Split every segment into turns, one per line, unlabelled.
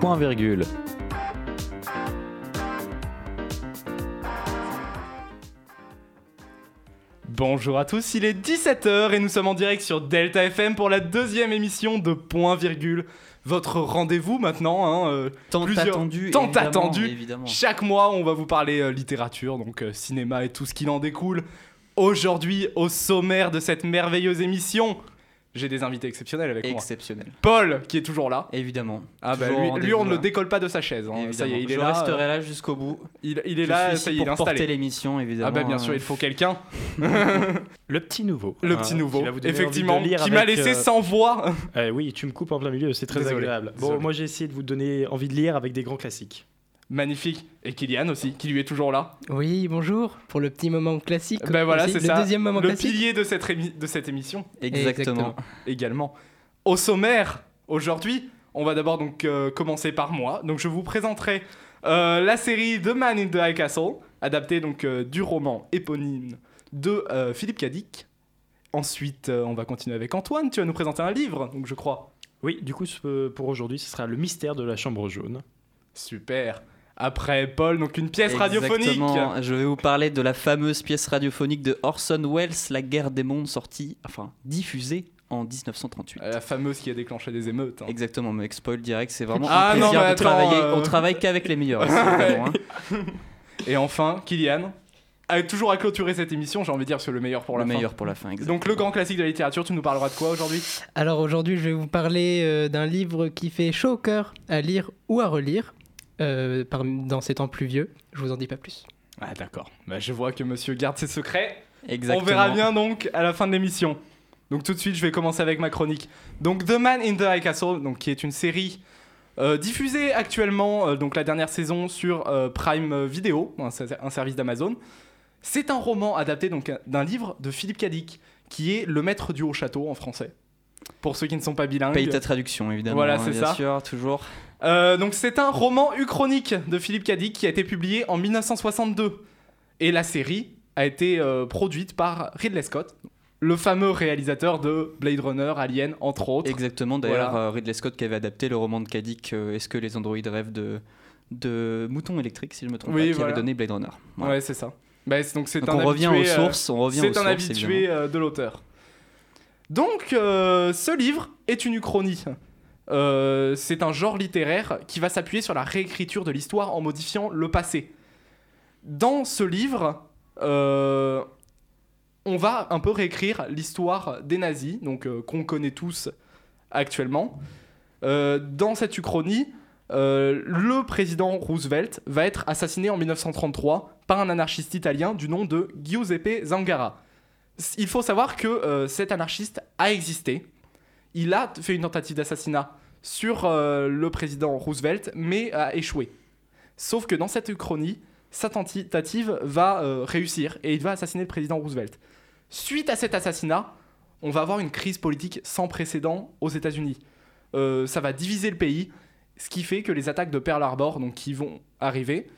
Point virgule.
Bonjour à tous, il est 17h et nous sommes en direct sur Delta FM pour la deuxième émission de Point Virgule. Votre rendez-vous maintenant, hein, euh,
Tant
plusieurs-
attendu.
tant
évidemment,
attendu.
Évidemment.
Chaque mois, on va vous parler euh, littérature, donc euh, cinéma et tout ce qui en découle. Aujourd'hui, au sommaire de cette merveilleuse émission, j'ai des invités exceptionnels avec moi.
Exceptionnel.
Paul, qui est toujours là.
Évidemment.
Ah bah,
Toujours
lui, on ne le décolle pas de sa chaise. hein. Ça y est, il est
Je
là.
resterai
euh,
là jusqu'au bout.
il, il est
Je
là,
suis
ça
ici
y est, il est
pour porter
installé.
l'émission, évidemment.
Ah bah bien sûr,
Euh,
il faut quelqu'un.
Le petit nouveau.
Le petit
qui
nouveau, effectivement, qui m'a laissé
euh,
sans voix.
euh, oui, tu me coupes en plein milieu, c'est très
Désolé,
agréable.
désolé.
Bon, moi j'ai essayé de vous donner envie de lire avec des grands classiques.
Magnifique. Et Kylian aussi, qui lui est toujours là.
Oui, bonjour, pour le petit moment classique.
Ben voilà, c'est
le
ça.
deuxième moment
le
classique.
pilier de cette, rémi- de cette émission
Exactement.
également. Au sommaire, aujourd'hui, on va d'abord donc euh, commencer par moi. Donc je vous présenterai euh, la série The Man in the High Castle, adaptée donc euh, du roman éponyme de euh, Philippe Cadic. Ensuite, euh, on va continuer avec Antoine. Tu vas nous présenter un livre, donc je crois.
Oui, du coup, pour aujourd'hui, ce sera Le mystère de la chambre jaune.
Super. Après Paul, donc une pièce radiophonique.
Exactement. Je vais vous parler de la fameuse pièce radiophonique de Orson Welles, La guerre des mondes, sortie, enfin diffusée en 1938.
Euh, La fameuse qui a déclenché des émeutes. hein.
Exactement, mais spoil direct, c'est vraiment
Ah
un
non,
plaisir
mais
de
attends,
travailler.
euh,
On travaille qu'avec les meilleurs. vraiment, hein.
Et enfin, Kylian, toujours à clôturer cette émission, j'ai envie de dire c'est le meilleur pour
le
la fin.
meilleur pour la fin. exactement.
Donc le grand classique de la littérature, tu nous parleras de quoi aujourd'hui?
Alors aujourd'hui, je vais vous parler euh, d'un livre qui fait chaud au cœur à lire ou à relire euh, par- dans ces temps pluvieux. Je vous en dis pas plus.
Ah d'accord. Bah, je vois que monsieur garde ses secrets.
Exactement.
On verra bien donc à la fin de l'émission. Donc tout de suite, je vais commencer avec ma chronique. Donc The Man in the High Castle, donc qui est une série euh, diffusée actuellement, euh, donc la dernière saison sur euh, Prime Video, un, ser- un service d'Amazon. C'est un roman adapté donc d'un livre de Philippe Cadic, qui est Le Maître du Haut Château en français. Pour ceux qui ne sont pas bilingues.
Paye ta traduction, évidemment.
Voilà,
hein,
c'est
bien
ça.
sûr, toujours.
Euh, donc c'est un roman uchronique de Philippe Cadic qui a été publié en 1962. Et la série a été euh, produite par Ridley Scott, le fameux réalisateur de Blade Runner, Alien, entre autres.
Exactement. D'ailleurs,
Voilà.
euh, Ridley Scott qui avait adapté le roman de Kadik, euh, Est-ce que les androïdes rêvent de de moutons électriques, si je me trompe
Oui,
pas, qui
voilà.
avait donné Blade Runner. Voilà.
Ouais, c'est ça. Bah, donc c'est
Donc on revient aux sources, on revient aux
C'est un
sources,
habitué de l'auteur. Donc, euh, ce livre est une uchronie. Euh, c'est un genre littéraire qui va s'appuyer sur la réécriture de l'histoire en modifiant le passé. Dans ce livre, euh, on va un peu réécrire l'histoire des nazis, donc qu'on connaît tous actuellement. Dans cette uchronie, le président Roosevelt va être assassiné en 1933 par un anarchiste italien du nom de Giuseppe Zangara. Il faut savoir que euh, cet anarchiste a existé. Il a fait une tentative d'assassinat sur euh, le président Roosevelt, mais a échoué. Sauf que dans cette uchronie, sa tentative va euh, réussir et il va assassiner le président Roosevelt. Suite à cet assassinat, on va avoir une crise politique sans précédent aux États-Unis. Ça va diviser le pays, ce qui fait que les attaques de Pearl Harbor, donc qui vont arriver,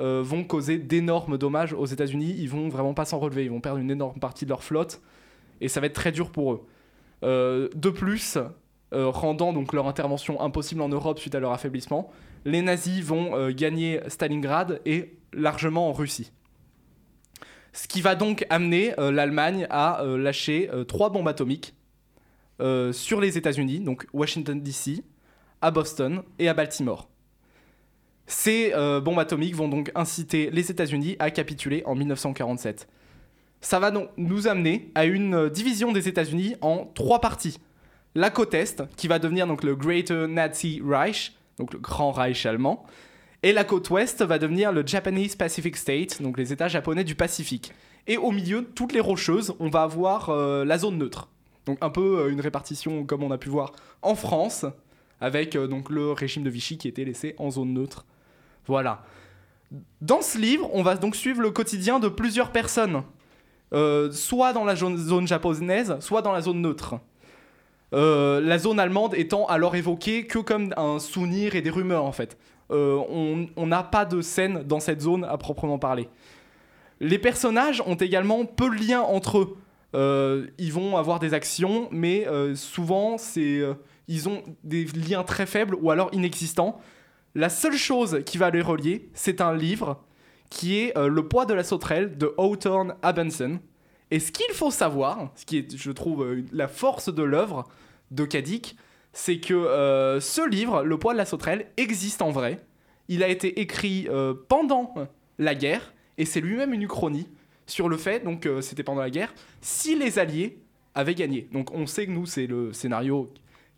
euh, vont causer d'énormes dommages aux États-Unis. Ils vont vraiment pas s'en relever. Ils vont perdre une énorme partie de leur flotte et ça va être très dur pour eux. Euh, de plus, euh, rendant donc leur intervention impossible en Europe suite à leur affaiblissement, les nazis vont gagner Stalingrad et largement en Russie. Ce qui va donc amener l'Allemagne à lâcher trois bombes atomiques sur les États-Unis, donc Washington DC, à Boston et à Baltimore. Ces euh, bombes atomiques vont donc inciter les États-Unis à capituler en 1947. Ça va donc nous amener à une euh, division des États-Unis en trois parties. La côte Est, qui va devenir donc le Greater Nazi Reich, donc le Grand Reich allemand, et la côte Ouest va devenir le Japanese Pacific State, donc les États japonais du Pacifique. Et au milieu, toutes les rocheuses, on va avoir euh, la zone neutre. Donc un peu une répartition comme on a pu voir en France, avec donc le régime de Vichy qui était laissé en zone neutre. Voilà. Dans ce livre, on va donc suivre le quotidien de plusieurs personnes, euh, soit dans la zone, japonaise, soit dans la zone neutre. Euh, la zone allemande étant alors évoquée que comme un souvenir et des rumeurs en fait. Euh, on n'a pas de scène dans cette zone à proprement parler. Les personnages ont également peu de liens entre eux. Ils vont avoir des actions, mais souvent ils ont des liens très faibles ou alors inexistants. La seule chose qui va les relier, c'est un livre qui est euh, Le poids de la sauterelle de Hawthorne Abenson. Et ce qu'il faut savoir, ce qui est, je trouve, euh, la force de l'œuvre de Kadik, c'est que euh, ce livre, Le poids de la sauterelle, existe en vrai. Il a été écrit pendant la guerre, et c'est lui-même une uchronie sur le fait, donc c'était pendant la guerre, si les Alliés avaient gagné. Donc on sait que nous, c'est le scénario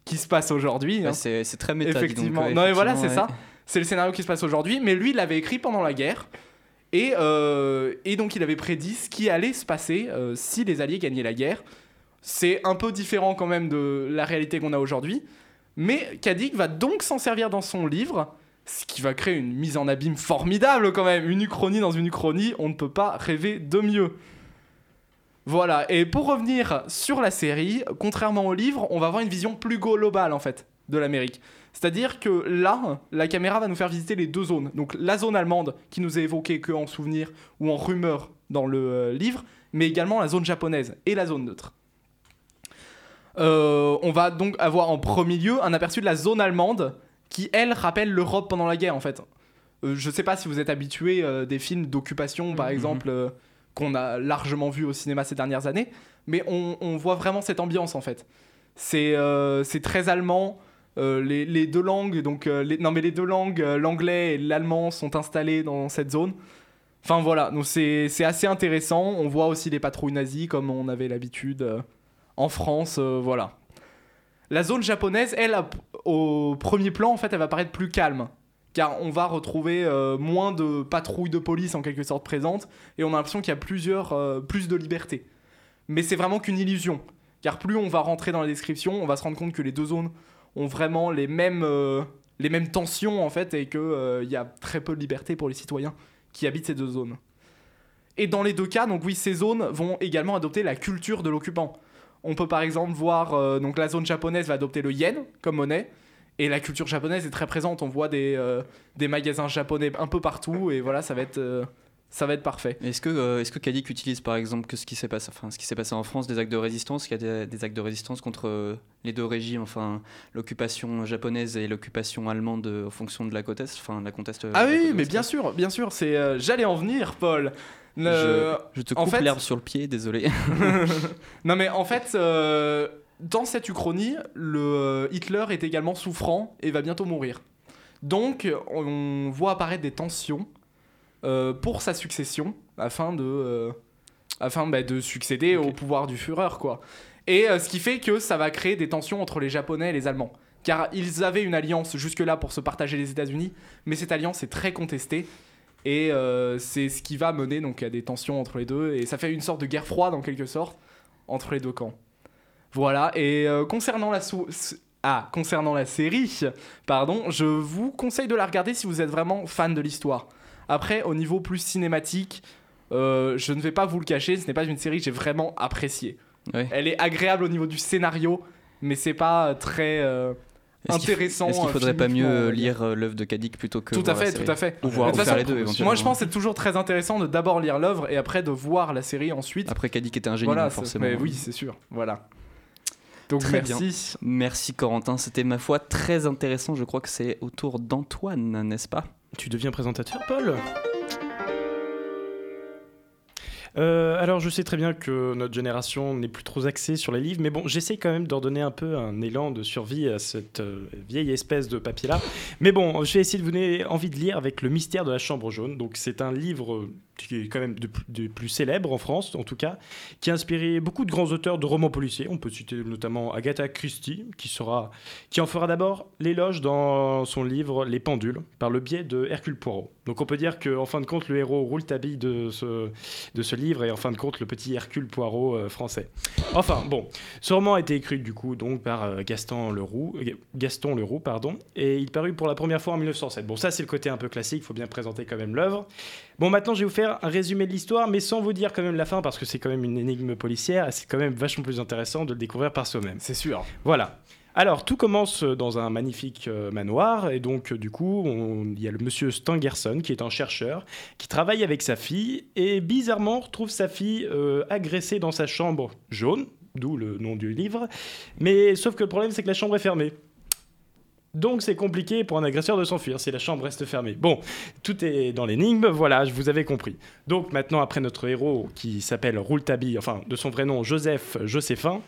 qui se passe aujourd'hui. hein.
C'est très méta. donc,
Effectivement.
ouais,
non, mais voilà, c'est ça. C'est le scénario qui se passe aujourd'hui, mais lui, il l'avait écrit pendant la guerre. Et, euh, et donc, il avait prédit ce qui allait se passer euh, si les Alliés gagnaient la guerre. C'est un peu différent quand même de la réalité qu'on a aujourd'hui. Mais Kadik va donc s'en servir dans son livre, ce qui va créer une mise en abîme formidable quand même. Une uchronie dans une uchronie, on ne peut pas rêver de mieux. Voilà, et pour revenir sur la série, contrairement au livre, on va avoir une vision plus globale en fait de l'Amérique. C'est-à-dire que là, la caméra va nous faire visiter les deux zones. Donc la zone allemande qui nous est évoquée que en souvenir ou en rumeur dans le euh, livre, mais également la zone japonaise et la zone neutre. Euh, on va donc avoir en premier lieu un aperçu de la zone allemande qui, elle, rappelle l'Europe pendant la guerre en fait. Euh, je sais pas si vous êtes habitué euh, des films d'occupation par
Mhm.
exemple euh, qu'on a largement vu au cinéma ces dernières années, mais on, voit vraiment cette ambiance en fait. C'est euh, très allemand. euh, les, deux langues, donc euh, les, non mais les deux langues, l'anglais et l'allemand sont installés dans cette zone. Enfin voilà, donc c'est assez intéressant. On voit aussi les patrouilles nazies comme on avait l'habitude en France, voilà. La zone japonaise, elle, au premier plan, en fait, elle va paraître plus calme. Car on va retrouver euh, moins de patrouilles de police en quelque sorte présentes, et on a l'impression qu'il y a plusieurs, euh, plus de liberté. Mais c'est vraiment qu'une illusion. Car plus on va rentrer dans la description, on va se rendre compte que les deux zones ont vraiment les mêmes, euh, les mêmes tensions, en fait, et qu'il y a très peu de liberté pour les citoyens qui habitent ces deux zones. Et dans les deux cas, donc oui, ces zones vont également adopter la culture de l'occupant. On peut par exemple voir, donc la zone japonaise va adopter le yen comme monnaie, et la culture japonaise est très présente. On voit des, euh, des magasins japonais un peu partout, et voilà, ça va être, euh, ça va être parfait.
Est-ce que, euh, est-ce que Kadik utilise par exemple que ce qui s'est passé, enfin, ce qui s'est passé en France, des actes de résistance, qu'il y a des, des actes de résistance contre euh, les deux régimes, enfin l'occupation japonaise et l'occupation allemande en fonction de la côte est, enfin la conteste.
Ah oui, mais bien sûr, bien sûr, c'est, j'allais en venir, Paul. Le-
Je, je te
en
coupe
fait-
l'herbe sur le pied, désolé.
Non mais en fait, dans cette uchronie, le euh, Hitler est également souffrant et va bientôt mourir. Donc on voit apparaître des tensions euh, pour sa succession afin de, euh, afin bah, de succéder au pouvoir du Führer quoi. Et euh, ce qui fait que ça va créer des tensions entre les Japonais et les Allemands. Car ils avaient une alliance jusque-là pour se partager les États-Unis, mais cette alliance est très contestée. Et c'est ce qui va mener donc à des tensions entre les deux. Et ça fait une sorte de guerre froide en quelque sorte entre les deux camps. Voilà, et euh, concernant, la sou- ah, concernant la série, pardon, je vous conseille de la regarder si vous êtes vraiment fan de l'histoire. Après, au niveau plus cinématique, euh, je ne vais pas vous le cacher, ce n'est pas une série que j'ai vraiment appréciée. Elle est agréable au niveau du scénario, mais c'est pas très euh,
f-
intéressant.
Est-ce qu'il faudrait pas mieux lire l'œuvre de Kadik plutôt que
Tout à fait, tout à fait.
Ou voir
De toute façon,
les deux éventuellement.
Moi, je pense que c'est toujours très intéressant de d'abord lire l'œuvre et après de voir la série ensuite.
Après Kadik était un génie,
voilà,
forcément.
mais oui, c'est sûr. Voilà. Donc
Très
merci.
Merci Corentin, c'était ma foi très intéressant. Je crois que c'est au tour d'Antoine, n'est-ce pas?
Tu deviens présentateur, Paul? Euh, alors, je sais très bien que notre génération n'est plus trop axée sur les livres, mais bon, j'essaie quand même de redonner un peu un élan de survie à cette euh, vieille espèce de papier-là. Mais bon, je vais essayer de vous donner envie de lire avec Le mystère de la chambre jaune. Donc, c'est un livre qui est quand même de, plus- célèbre en France, en tout cas, qui a inspiré beaucoup de grands auteurs de romans policiers. On peut citer notamment Agatha Christie, qui, en fera d'abord l'éloge dans son livre Les Pendules, par le biais de Hercule Poirot. Donc, on peut dire qu'en fin de compte, le héros roule tabille de ce, livre et en fin de compte le petit Hercule Poirot euh, français. Enfin bon, ce roman a été écrit du coup donc par euh, Gaston Leroux, Gaston Leroux pardon, et il parut pour la première fois en 1907. Bon ça c'est le côté un peu classique, il faut bien présenter quand même l'œuvre. Bon maintenant je vais vous faire un résumé de l'histoire, mais sans vous dire quand même la fin parce que c'est quand même une énigme policière et c'est quand même vachement plus intéressant de le découvrir par soi-même.
C'est sûr.
Voilà. Alors, tout commence dans un magnifique euh, manoir, et donc, euh, du coup, il y a le monsieur Stangerson, qui est un chercheur, qui travaille avec sa fille, et bizarrement retrouve sa fille euh, agressée dans sa chambre jaune, d'où le nom du livre, mais sauf que le problème, c'est que la chambre est fermée. Donc c'est compliqué pour un agresseur de s'enfuir si la chambre reste fermée. Bon, tout est dans l'énigme, voilà, je vous avais compris. Donc maintenant, après notre héros qui s'appelle Rouletabille, enfin de son vrai nom Joseph Joséphin,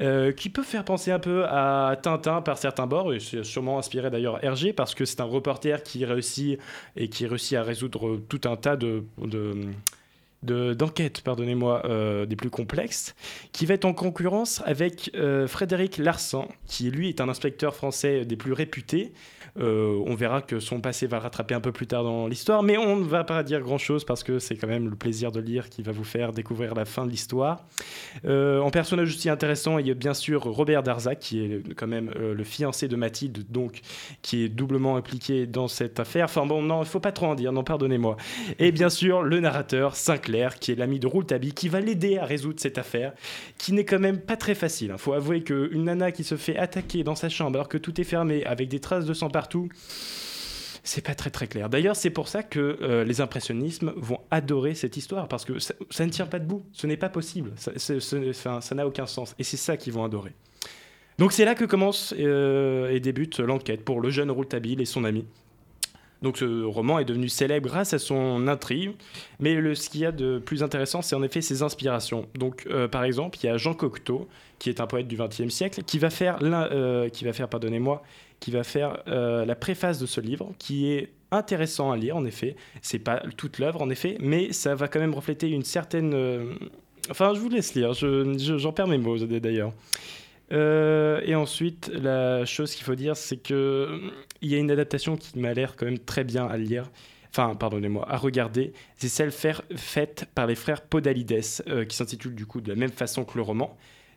euh, qui peut faire penser un peu à Tintin par certains bords, et c'est sûrement inspiré d'ailleurs Hergé, parce que c'est un reporter qui réussit et qui réussit à résoudre tout un tas de, de d'enquête, pardonnez-moi, euh, des plus complexes, qui va être en concurrence avec euh, Frédéric Larsan, qui lui est un inspecteur français des plus réputés, euh, on verra que son passé va rattraper un peu plus tard dans l'histoire, mais on ne va pas dire grand-chose parce que c'est quand même le plaisir de lire qui va vous faire découvrir la fin de l'histoire. En personnage aussi intéressant, il y a bien sûr Robert Darzac, qui est quand même le fiancé de Mathilde, donc qui est doublement impliqué dans cette affaire. Enfin bon, non, il faut pas trop en dire, non, pardonnez-moi. Et bien sûr, le narrateur, Sinclair, qui est l'ami de Rouletabille, qui va l'aider à résoudre cette affaire, qui n'est quand même pas très facile. Il hein. faut avouer qu'une nana qui se fait attaquer dans sa chambre alors que tout est fermé, avec des traces de sang partout, tout, c'est pas très très clair. D'ailleurs, c'est pour ça que euh, les impressionnismes vont adorer cette histoire, parce que ça, ne tient pas debout, ce n'est pas possible, ça n'a aucun sens, et c'est ça qu'ils vont adorer. Donc c'est là que commence euh, et débute l'enquête pour le jeune Rouletabille et son ami. Donc ce roman est devenu célèbre grâce à son intrigue, mais le, ce qu'il y a de plus intéressant, c'est en effet ses inspirations. Donc euh, par exemple, il y a Jean Cocteau, qui est un poète du XXe siècle, qui va faire, qui va faire pardonnez-moi, qui va faire euh, la préface de ce livre, qui est intéressant à lire, en effet. C'est pas toute l'œuvre, en effet, mais ça va quand même refléter une certaine. Euh, enfin, je vous laisse lire, j'en je, perds mes mots d'ailleurs. Euh, et ensuite, la chose qu'il faut dire, c'est que il y a une adaptation qui m'a l'air quand même très bien à lire. Enfin, pardonnez-moi, à regarder. C'est celle faite par les frères Podalides, qui s'intitule du coup de la même façon que le roman.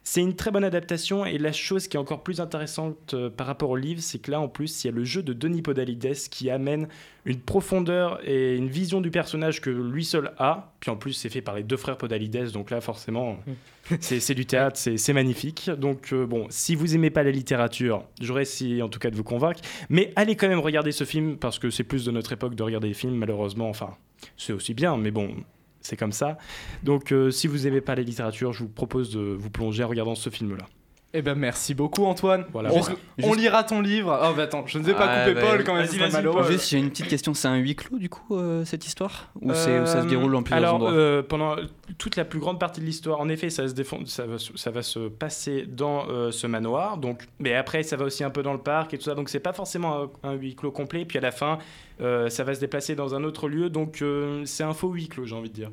C'est une très bonne adaptation et la chose qui est encore plus intéressante euh, par rapport au livre, c'est que là en plus il y a le jeu de Denis Podalides qui amène une profondeur et une vision du personnage que lui seul a. Puis en plus c'est fait par les deux frères Podalides, donc là forcément mm. c'est du théâtre, c'est magnifique. Donc euh, bon, si vous aimez pas la littérature, j'aurais essayé en tout cas de vous convaincre, mais allez quand même regarder ce film parce que c'est plus de notre époque de regarder les films malheureusement. Enfin, c'est aussi bien, mais bon, c'est comme ça. Donc euh, si vous n'aimez pas la littérature, je vous propose de vous plonger en regardant ce film-là.
Eh ben merci beaucoup Antoine. Voilà. On, lira ton livre. Oh bah attends, je ne vais pas couper Paul quand même. Vas-y,
malheureux. Juste j'ai une petite question. C'est un huis clos du coup euh, cette histoire? Ou, ça se euh, déroule en plusieurs endroits?
Alors pendant toute la plus grande partie de l'histoire, en effet, ça se défend, ça va, ça va se passer dans ce manoir. Donc, mais après ça va aussi un peu dans le parc et tout ça. Donc c'est pas forcément un, un, huis clos complet. Puis à la fin, ça va se déplacer dans un autre lieu. Donc c'est un faux huis clos, j'ai envie de dire.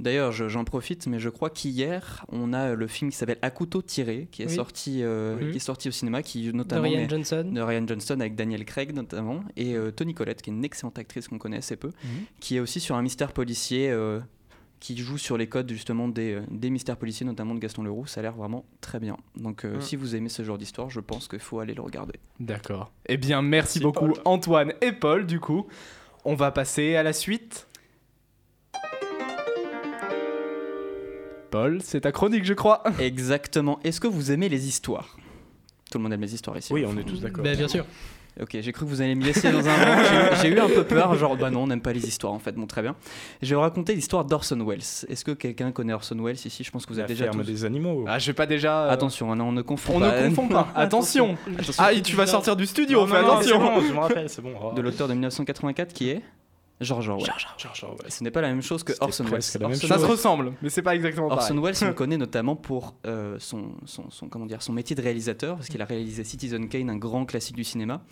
D'ailleurs, j'en profite, mais je crois qu'hier, on a le film qui s'appelle À couteau tiré, qui est, sorti, euh, qui est sorti au cinéma, qui notamment
de Ryan Johnson,
de Ryan Johnson avec Daniel Craig notamment, et euh, Tony Collette, qui est une excellente actrice qu'on connaît assez peu, mhm. qui est aussi sur un mystère policier. Euh, qui joue sur les codes justement des, des, mystères policiers, notamment de Gaston Leroux. Ça a l'air vraiment très bien. Donc, si vous aimez ce genre d'histoire, je pense qu'il faut aller le regarder.
D'accord. Eh bien, merci, beaucoup, Antoine et Paul. Du coup, on va passer à la suite. Paul, c'est ta chronique, je crois.
Exactement. Est-ce que vous aimez les histoires? Tout le monde aime les histoires ici.
Oui, on est tous d'accord.
Ben, bien sûr.
Ok, j'ai cru que vous alliez me laisser dans un rang. J'ai eu un peu peur, genre, bah non, on n'aime pas les histoires en fait. Bon, très bien. Je vais vous raconter l'histoire d'Orson Welles. Est-ce que quelqu'un connaît Orson Welles? Ici Je pense que vous avez déjà.
ferme des animaux.
Ah, je vais pas déjà.
Euh, attention, hein, on ne confond
on
pas.
ne confond pas. attention. Ah, tu vas sortir du studio, fais attention.
Bon, je me rappelle, c'est bon.
De l'auteur de 1984 qui est? George Orwell.
George Orwell.
Ce n'est pas la même chose que Orson Welles.
Ça se ressemble, mais c'est pas exactement pareil.
Orson Welles, on le connaît notamment pour euh, son, son, son, comment dire, son métier de réalisateur, parce qu'il a réalisé Citizen Kane, un grand classique du cinéma.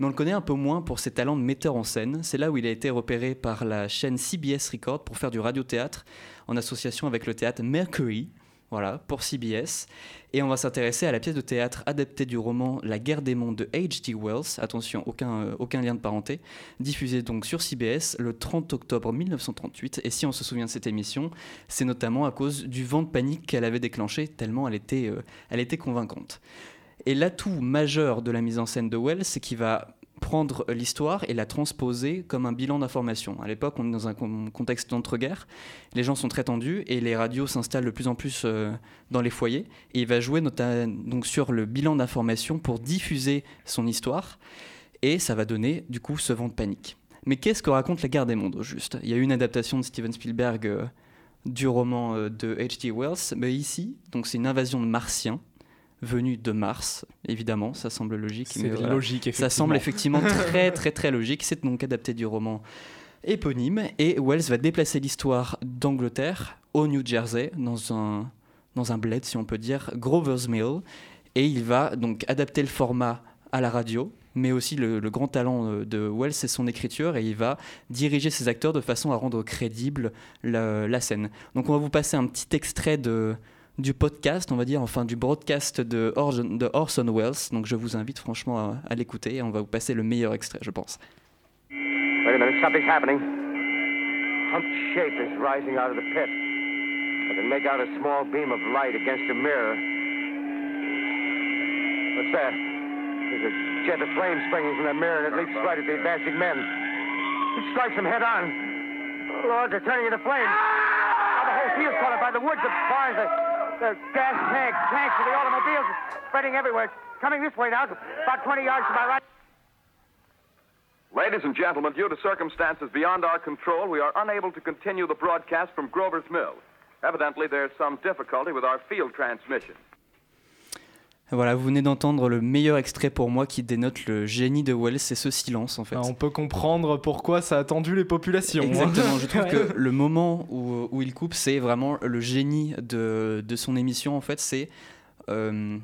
Mais on le connaît un peu moins pour ses talents de metteur en scène. C'est là où il a été repéré par la chaîne CBS Record pour faire du radiothéâtre en association avec le théâtre Mercury, voilà, pour CBS. Et on va s'intéresser à la pièce de théâtre adaptée du roman La guerre des mondes de H.G. Wells, attention, aucun, euh, aucun lien de parenté, diffusée donc sur CBS le 30 octobre 1938. Et si on se souvient de cette émission, c'est notamment à cause du vent de panique qu'elle avait déclenché, tellement elle était, euh, elle était convaincante. Et l'atout majeur de la mise en scène de Wells, c'est qu'il va prendre l'histoire et la transposer comme un bilan d'information. À l'époque, on est dans un contexte d'entre-guerres, les gens sont très tendus et les radios s'installent de plus en plus euh, dans les foyers. Et il va jouer donc sur le bilan d'information pour diffuser son histoire et ça va donner du coup ce vent de panique. Mais qu'est-ce que raconte la guerre des mondes au juste? Il y a eu une adaptation de Steven Spielberg euh, du roman euh, de H.G. Wells, mais ici, donc c'est une invasion de martiens venus de Mars, évidemment, ça semble logique.
C'est
voilà.
logique, effectivement.
Ça semble effectivement très très très logique. C'est donc adapté du roman éponyme et Wells va déplacer l'histoire d'Angleterre au New Jersey dans un dans un bled si on peut dire Grover's Mill et il va donc adapter le format à la radio mais aussi le, le grand talent euh, de Wells c'est son écriture et il va diriger ses acteurs de façon à rendre crédible la, la scène. Donc on va vous passer un petit extrait de du podcast, on va dire, enfin du broadcast de, Orson, de Orson Welles. Donc je vous invite franchement à, l'écouter et on va vous passer le meilleur extrait, je pense.
Wait a minute, something's happening. Some shape is rising out of the pit. I can make out a small beam of light against a mirror. What's that? There's a jet of flame springing from that mirror and it leaps right at the advancing men. It strikes them head on. Lord, they're turning into flames. Now the whole field's caught up by the woods, the barns, the, the gas tanks, tanks of the automobiles spreading everywhere. Coming this way now, about 20 yards to my right.
Ladies and gentlemen, due to circumstances beyond our control, we are unable to continue the broadcast from Grover's Mill. Evidently, there's some difficulty with our field transmission.
Voilà, vous venez d'entendre le meilleur extrait pour moi qui dénote le génie de Wells, c'est ce silence en fait.
Ah, on peut comprendre pourquoi ça a tendu les populations. hein.
Exactement, je trouve
Ouais.
que le moment où, où il coupe, c'est vraiment le génie de, de son émission en fait, c'est euh,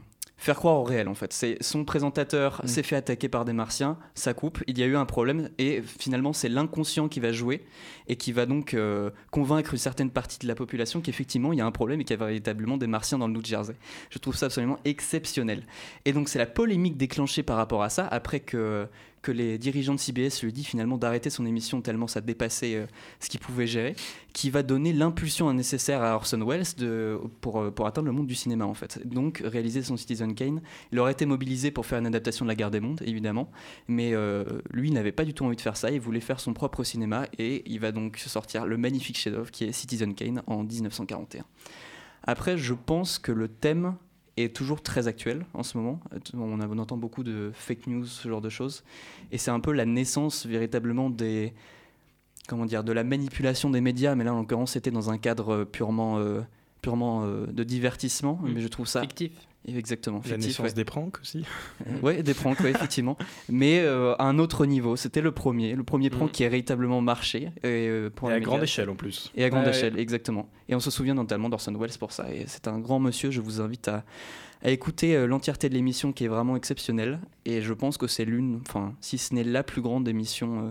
faire croire au réel en fait. C'est son présentateur
Mm.
s'est fait attaquer par des martiens, ça coupe, il y a eu un problème et finalement c'est l'inconscient qui va jouer et qui va donc euh, convaincre une certaine partie de la population qu'effectivement il y a un problème et qu'il y a véritablement des martiens dans le New Jersey. Je trouve ça absolument exceptionnel. Et donc c'est la polémique déclenchée par rapport à ça après que que les dirigeants de CBS lui disent finalement d'arrêter son émission tellement ça dépassait euh, ce qu'il pouvait gérer, qui va donner l'impulsion nécessaire à Orson Welles pour, euh, pour atteindre le monde du cinéma en fait. Donc réaliser son Citizen Kane. Il aurait été mobilisé pour faire une adaptation de La Guerre des Mondes évidemment, mais euh, lui n'avait pas du tout envie de faire ça, il voulait faire son propre cinéma et il va donc sortir le magnifique chef-d'œuvre qui est Citizen Kane en 1941. Après je pense que le thème est toujours très actuel en ce moment. On, a- on entend beaucoup de fake news, ce genre de choses. Et c'est un peu la naissance véritablement des. Comment dire De la manipulation des médias, mais là en l'occurrence c'était dans un cadre purement. euh, purement euh, de divertissement,
Mm.
mais je trouve ça
Fictif.
Exactement
La
fictif,
naissance
ouais.
des pranks aussi.
Euh, ouais, des pranks, ouais, effectivement. Mais euh, à un autre niveau. C'était le premier, le premier prank
Mm.
qui a véritablement marché. Et, euh, pour
Et
un
à grande échelle en plus.
Et à grande
Ouais.
échelle, exactement. Et on se souvient notamment d'Orson Welles pour ça. Et c'est un grand monsieur, je vous invite à, à écouter euh, l'entièreté de l'émission qui est vraiment exceptionnelle. Et je pense que c'est l'une, enfin, si ce n'est la plus grande émission euh,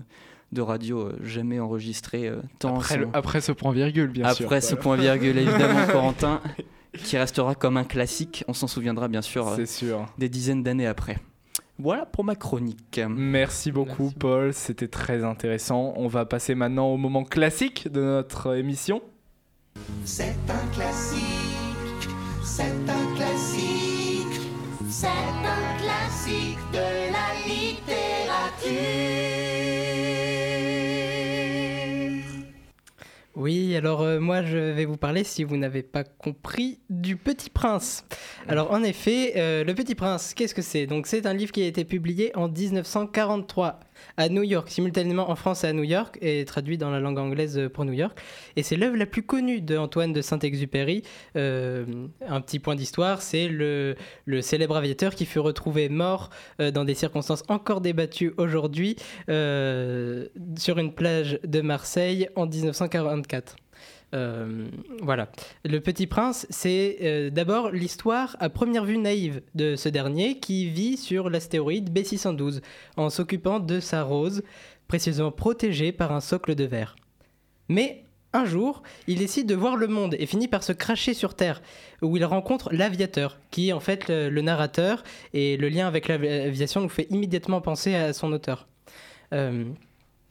de radio euh, jamais enregistrée. euh, tant
Après,
son-
le- après ce point virgule, bien sûr.
Après ce point virgule, évidemment, Corentin, qui restera comme un classique. On s'en souviendra bien sûr euh,
sûr.
des dizaines d'années après. Voilà pour ma chronique.
Merci beaucoup,
Merci.
Paul. C'était très intéressant. On va passer maintenant au moment classique de notre émission.
C'est un classique, c'est un classique, c'est un classique de la littérature.
Oui, alors euh, moi je vais vous parler, si vous n'avez pas compris, du Petit Prince. Alors en effet, euh, Le Petit Prince, qu'est-ce que c'est? Donc c'est un livre qui a été publié en 1943 à New York, simultanément en France et à New York, et traduit dans la langue anglaise pour New York. Et c'est l'œuvre la plus connue de Antoine de Saint-Exupéry. Euh, un petit point d'histoire, c'est le, le célèbre aviateur qui fut retrouvé mort euh, dans des circonstances encore débattues aujourd'hui euh, sur une plage de Marseille en 1944. Euh, voilà. Le Petit Prince, c'est euh, d'abord l'histoire à première vue naïve de ce dernier qui vit sur l'astéroïde B612 en s'occupant de sa rose, précieusement protégée par un socle de verre. Mais un jour, il décide de voir le monde et finit par se cracher sur Terre, où il rencontre l'aviateur, qui est en fait le, le narrateur, et le lien avec l'aviation nous fait immédiatement penser à son auteur. Euh,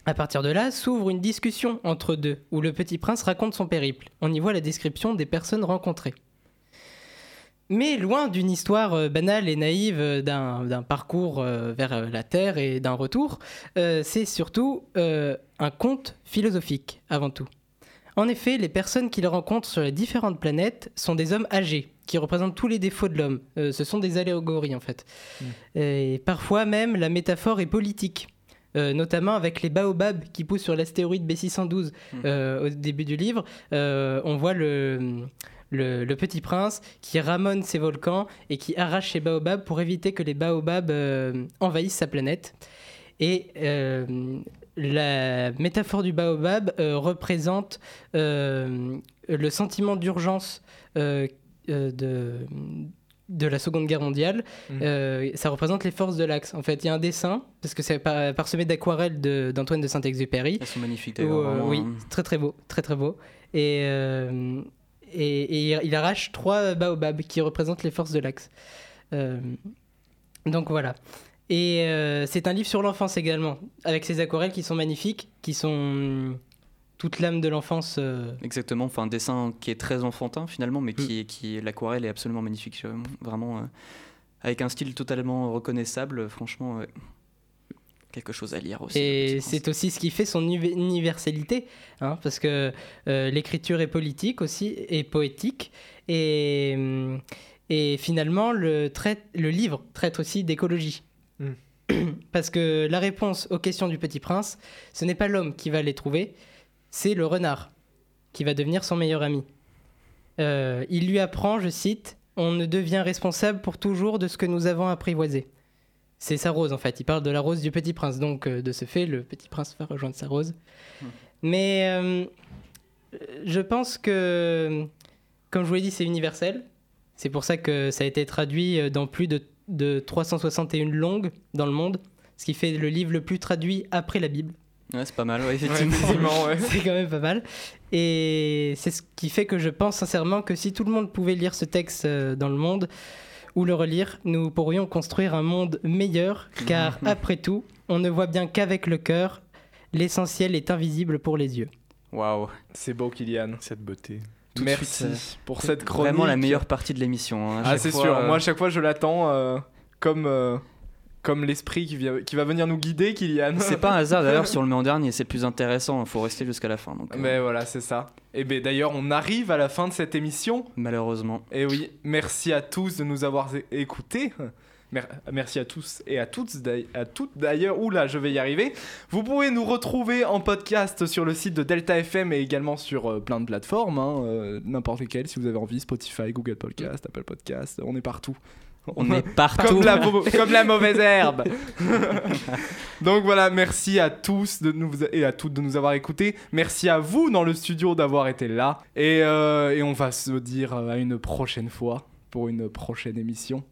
à partir de là, s'ouvre une discussion entre deux, où le petit prince raconte son périple. On y voit la description des personnes rencontrées. Mais loin d'une histoire euh, banale et naïve euh, d'un parcours euh, vers la Terre et d'un retour, euh, c'est surtout euh, un conte philosophique avant tout. En effet, les personnes qu'il rencontre sur les différentes planètes sont des hommes âgés, qui représentent tous les défauts de l'homme. Euh, ce sont des allégories en fait. Et parfois même, la métaphore est politique. Euh, notamment avec les baobabs qui poussent sur l'astéroïde B612 euh, au début du livre. Euh, on voit le, le, le petit prince, qui ramone ses volcans et qui arrache ses baobabs pour éviter que les baobabs envahissent sa planète. Et la métaphore du baobab représente le sentiment d'urgence de, de la Seconde Guerre mondiale.
Mhm.
Euh, ça représente les forces de l'Axe. En fait, il y a un dessin, parce que c'est par- parsemé d'aquarelles de- d'Antoine de Saint-Exupéry.
Elles sont magnifiques d'ailleurs.
euh, oui,
hein.
très très beau, très très beau. Et, euh, et, et il- arrache trois baobabs qui représentent les forces de l'Axe. Euh, donc voilà. Et c'est un livre sur l'enfance également, avec ces aquarelles qui sont magnifiques, qui sont toute l'âme de l'enfance. euh,
Exactement, enfin un dessin qui est très enfantin finalement, mais
Mm.
qui, qui l'aquarelle est absolument magnifique, vraiment euh, avec un style totalement reconnaissable. Franchement, quelque chose à lire aussi.
Et c'est aussi ce qui fait son universalité, hein, parce que euh, l'écriture est politique aussi, et poétique, et, hum, et finalement le, traite, le livre traite aussi d'écologie. Parce que la réponse aux questions du petit prince, ce n'est pas l'homme qui va les trouver, c'est le renard qui va devenir son meilleur ami. Euh, il lui apprend, je cite, On ne devient responsable pour toujours de ce que nous avons apprivoisé. C'est sa rose en fait, il parle de la rose du petit prince, donc euh, de ce fait, le petit prince va rejoindre sa rose. Mais euh, je pense que, comme je vous l'ai dit, c'est universel. C'est pour ça que ça a été traduit dans plus de, de 361 langues dans le monde, ce qui fait le livre le plus traduit après la Bible.
Ouais, c'est pas mal, ouais, effectivement.
ouais.
C'est quand même pas mal. Et c'est ce qui fait que je pense sincèrement que si tout le monde pouvait lire ce texte euh, dans le monde ou le relire, nous pourrions construire un monde meilleur, car après tout, on ne voit bien qu'avec le cœur, l'essentiel est invisible pour les yeux.
Waouh,
C'est beau, Kylian.
Cette beauté.
Tout
Merci
suite, euh,
pour cette chronique.
vraiment la meilleure partie de l'émission. hein,
Ah, c'est sûr.
euh,
Moi, à chaque fois, je l'attends euh, comme, euh, comme l'esprit qui, vient- qui va venir nous guider, Kylian.
C'est pas un hasard d'ailleurs si on le met en dernier, c'est plus intéressant, il faut rester jusqu'à la fin. Donc, euh,
Mais voilà, c'est ça. Et ben d'ailleurs, on arrive à la fin de cette émission.
malheureusement.
Et oui, merci à tous de nous avoir écoutés. Mer- Merci à tous et à toutes, à toutes d'ailleurs. Oula, je vais y arriver. Vous pouvez nous retrouver en podcast sur le site de Delta FM et également sur euh, plein de plateformes, hein, euh, n'importe lesquelles si vous avez envie, Spotify, Google Podcast, Apple Podcast, on est partout.
On est partout.
comme la, mau- comme la mauvaise herbe. Donc voilà, merci à tous de nous, et à toutes de nous avoir écoutés. Merci à vous dans le studio d'avoir été là. Et, euh, et on va se dire à une prochaine fois pour une prochaine émission.